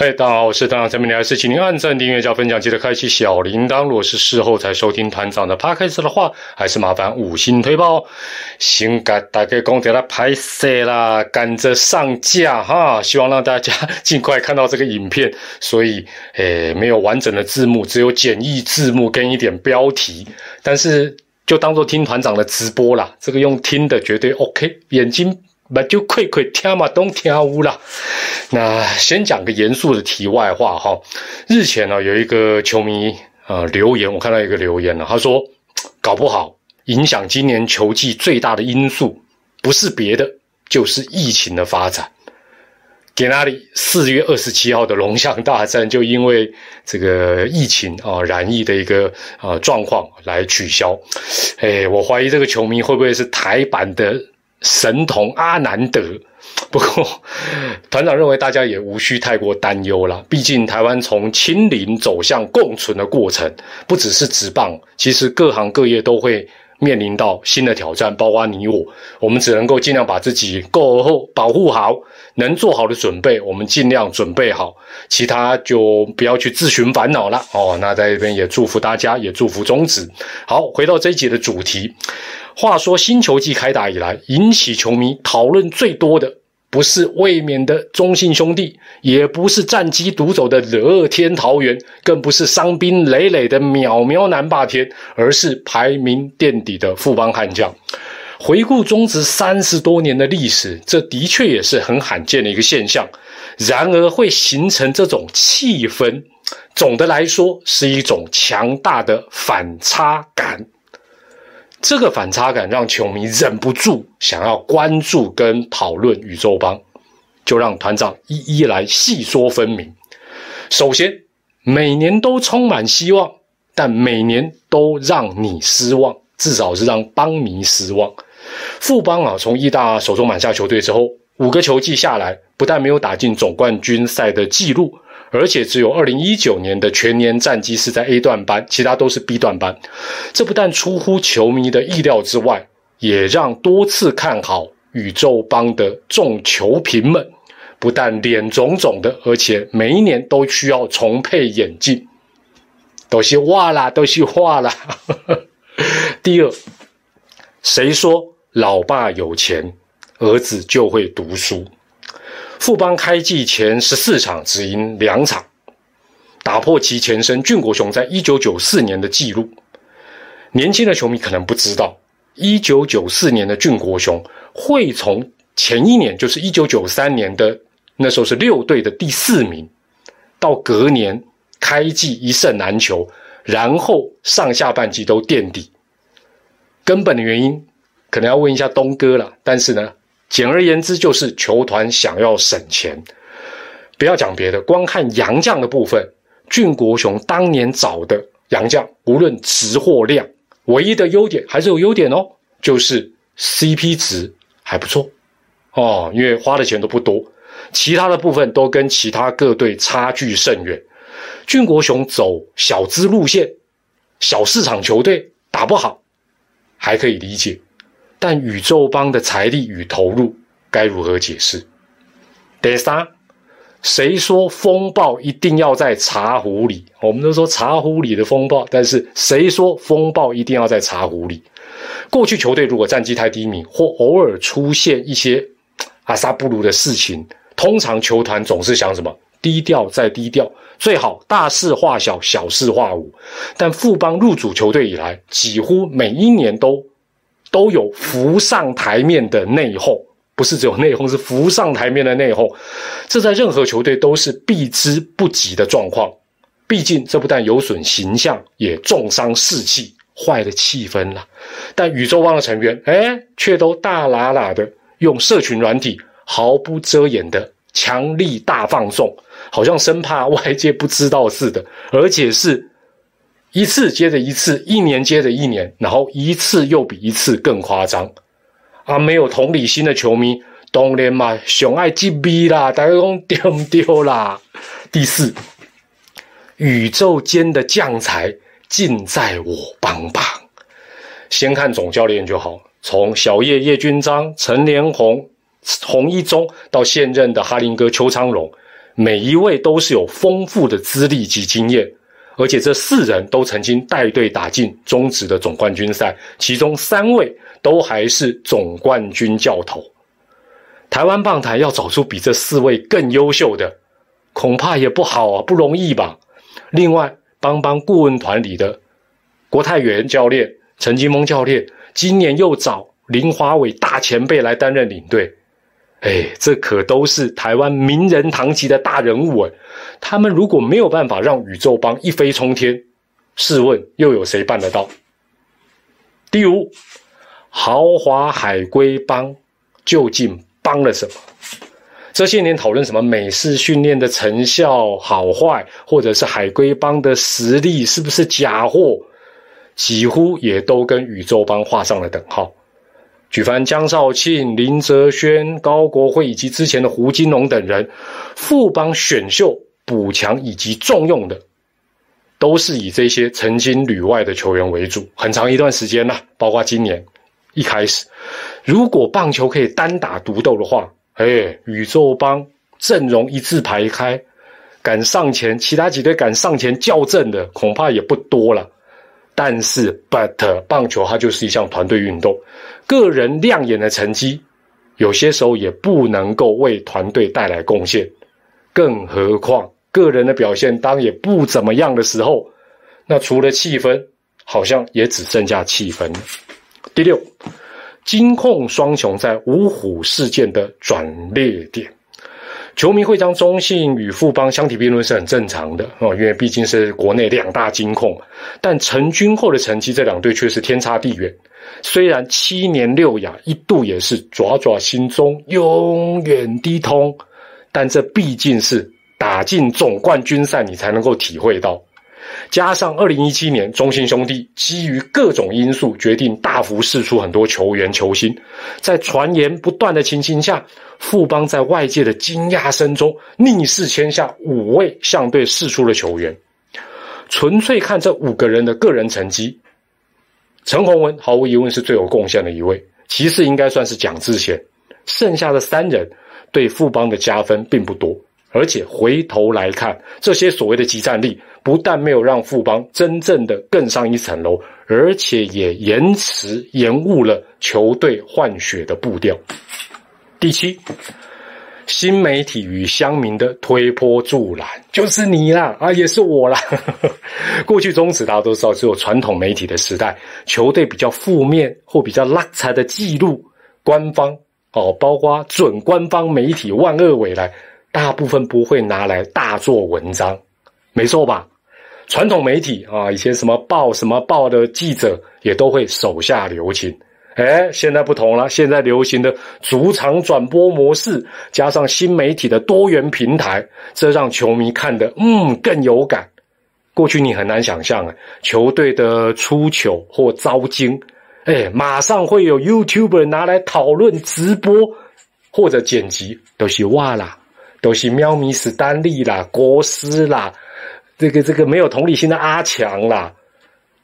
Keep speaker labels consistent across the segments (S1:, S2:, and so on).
S1: 嘿，大家好，我是团长陈明还是请您按赞、订阅、加分享，记得开启小铃铛。如果是事后才收听团长的 podcast 的话，还是麻烦五星推爆。先给大家讲点了拍摄啦，赶着上架哈，希望让大家尽快看到这个影片。所以，诶，没有完整的字幕，只有简易字幕跟一点标题，但是就当做听团长的直播啦。这个用听的绝对 OK，眼睛。那就快快听嘛，都听无了。那先讲个严肃的题外话哈。日前呢，有一个球迷啊留言，我看到一个留言了，他说搞不好影响今年球季最大的因素不是别的，就是疫情的发展。给那里四月二十七号的龙象大战就因为这个疫情啊染疫的一个啊状况来取消。哎，我怀疑这个球迷会不会是台版的？神童阿南德，不过团长认为大家也无需太过担忧了。毕竟台湾从清零走向共存的过程，不只是职棒，其实各行各业都会面临到新的挑战，包括你我。我们只能够尽量把自己够后保护好，能做好的准备，我们尽量准备好，其他就不要去自寻烦恼了哦。那在这边也祝福大家，也祝福中子。好，回到这一集的主题。话说新球季开打以来，引起球迷讨论最多的，不是卫冕的中信兄弟，也不是战绩独走的乐天桃园，更不是伤兵累累的渺渺南霸天，而是排名垫底的富邦悍将。回顾中职三十多年的历史，这的确也是很罕见的一个现象。然而，会形成这种气氛，总的来说是一种强大的反差感。这个反差感让球迷忍不住想要关注跟讨论宇宙帮，就让团长一一来细说分明。首先，每年都充满希望，但每年都让你失望，至少是让邦迷失望。富邦啊，从义大手中买下球队之后，五个球季下来，不但没有打进总冠军赛的纪录。而且只有二零一九年的全年战绩是在 A 段班，其他都是 B 段班。这不但出乎球迷的意料之外，也让多次看好宇宙帮的众球评们不但脸肿肿的，而且每一年都需要重配眼镜，都是化啦，都是化啦。第二，谁说老爸有钱，儿子就会读书？富邦开季前十四场只赢两场，打破其前身俊国雄在一九九四年的纪录。年轻的球迷可能不知道，一九九四年的俊国雄会从前一年，就是一九九三年的那时候是六队的第四名，到隔年开季一胜难求，然后上下半季都垫底。根本的原因可能要问一下东哥了，但是呢？简而言之，就是球团想要省钱。不要讲别的，光看洋将的部分，俊国雄当年找的洋将，无论值或量，唯一的优点还是有优点哦，就是 CP 值还不错哦，因为花的钱都不多，其他的部分都跟其他各队差距甚远。俊国雄走小资路线，小市场球队打不好，还可以理解。但宇宙帮的财力与投入该如何解释？第三，谁说风暴一定要在茶壶里？我们都说茶壶里的风暴，但是谁说风暴一定要在茶壶里？过去球队如果战绩太低迷，或偶尔出现一些阿萨布鲁的事情，通常球团总是想什么？低调再低调，最好大事化小，小事化无。但富邦入主球队以来，几乎每一年都。都有浮上台面的内讧，不是只有内讧，是浮上台面的内讧。这在任何球队都是避之不及的状况。毕竟这不但有损形象，也重伤士气，坏了气氛了。但宇宙帮的成员，哎，却都大喇喇的用社群软体毫不遮掩的强力大放送，好像生怕外界不知道似的，而且是。一次接着一次，一年接着一年，然后一次又比一次更夸张，啊！没有同理心的球迷，当然嘛，熊爱击逼啦，大家讲丢不丢啦？第四，宇宙间的将才尽在我帮帮。先看总教练就好，从小叶叶军章、陈连宏、洪一中到现任的哈林哥邱昌荣，每一位都是有丰富的资历及经验，而且这四人都曾经带队打进中职的总冠军赛，其中三位都还是总冠军教头。台湾棒坛要找出比这四位更优秀的，恐怕也不好啊，不容易吧。另外，帮帮顾问团里的国泰元教练、陈金峰教练，今年又找林华伟大前辈来担任领队。哎，这可都是台湾名人堂级的大人物哎。他们如果没有办法让宇宙帮一飞冲天，试问又有谁办得到？第五，豪华海龟帮究竟？帮了什么？这些年讨论什么美式训练的成效好坏，或者是海龟帮的实力是不是假货，几乎也都跟宇宙帮画上了等号。举凡江少庆、林哲轩、高国辉以及之前的胡金龙等人，富邦选秀补强以及重用的，都是以这些曾经旅外的球员为主。很长一段时间了，包括今年一开始。如果棒球可以单打独斗的话，哎，宇宙帮阵容一字排开，敢上前，其他几队敢上前校正的恐怕也不多了。但是，but 棒球它就是一项团队运动，个人亮眼的成绩有些时候也不能够为团队带来贡献，更何况个人的表现当也不怎么样的时候，那除了气氛，好像也只剩下气氛。第六。金控双雄在五虎事件的转捩点，球迷会将中信与富邦相提并论是很正常的哦，因为毕竟是国内两大金控。但成军后的成绩，这两队却是天差地远。虽然七年六亚一度也是爪爪心中永远低通，但这毕竟是打进总冠军赛，你才能够体会到。加上二零一七年，中信兄弟基于各种因素决定大幅释出很多球员球星，在传言不断的情形下，富邦在外界的惊讶声中逆势签下五位相对释出的球员。纯粹看这五个人的个人成绩，陈宏文毫无疑问是最有贡献的一位，其次应该算是蒋志贤，剩下的三人对富邦的加分并不多。而且回头来看，这些所谓的集战力，不但没有让富邦真正的更上一层楼，而且也延迟延误了球队换血的步调。第七，新媒体与乡民的推波助澜，就是你啦，啊，也是我啦。过去中职大家都知道，只有传统媒体的时代，球队比较负面或比较拉差的记录，官方哦，包括准官方媒体万恶未来。大部分不会拿来大做文章，没错吧？传统媒体啊，以前什么报什么报的记者也都会手下留情。哎，现在不同了，现在流行的主场转播模式，加上新媒体的多元平台，这让球迷看得嗯更有感。过去你很难想象啊，球队的出糗或遭惊，哎，马上会有 YouTuber 拿来讨论直播或者剪辑，都是哇啦。都是喵咪史丹利啦，国师啦，这个这个没有同理心的阿强啦，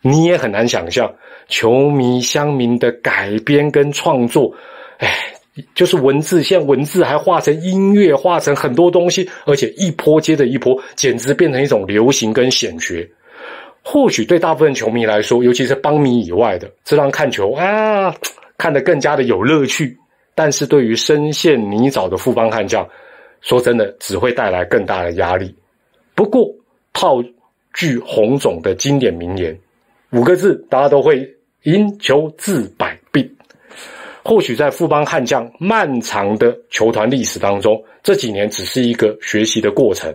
S1: 你也很难想象球迷乡民的改编跟创作，哎，就是文字，现在文字还化成音乐，化成很多东西，而且一波接着一波，简直变成一种流行跟显学。或许对大部分球迷来说，尤其是邦迷以外的，这让看球啊看得更加的有乐趣。但是对于深陷泥沼的富邦悍将，说真的，只会带来更大的压力。不过，套句洪总的经典名言，五个字，大家都会：赢球治百病。或许在富邦悍将漫长的球团历史当中，这几年只是一个学习的过程，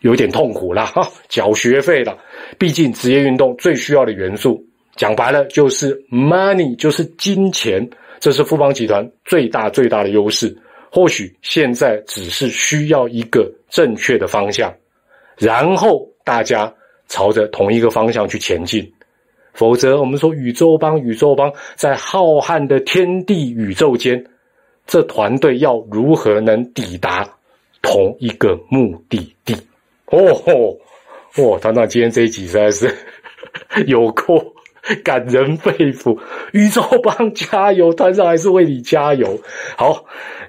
S1: 有点痛苦了哈，缴学费了。毕竟职业运动最需要的元素，讲白了就是 money，就是金钱，这是富邦集团最大最大的优势。或许现在只是需要一个正确的方向，然后大家朝着同一个方向去前进。否则，我们说宇宙帮宇宙帮在浩瀚的天地宇宙间，这团队要如何能抵达同一个目的地？哦吼，哇！团长今天这一集实在是 有够 感人肺腑。宇宙帮加油，团长还是为你加油。好，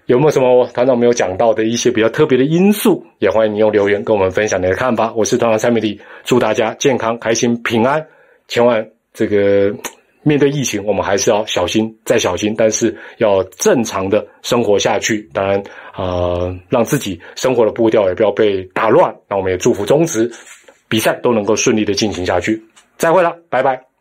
S1: 有没有什么团长没有讲到的一些比较特别的因素？也欢迎你用留言跟我们分享你的看法。我是团长蔡美丽，祝大家健康、开心、平安。千万这个面对疫情，我们还是要小心再小心，但是要正常的生活下去。当然，呃，让自己生活的步调也不要被打乱。那我们也祝福中职比赛都能够顺利的进行下去。再会了，拜拜。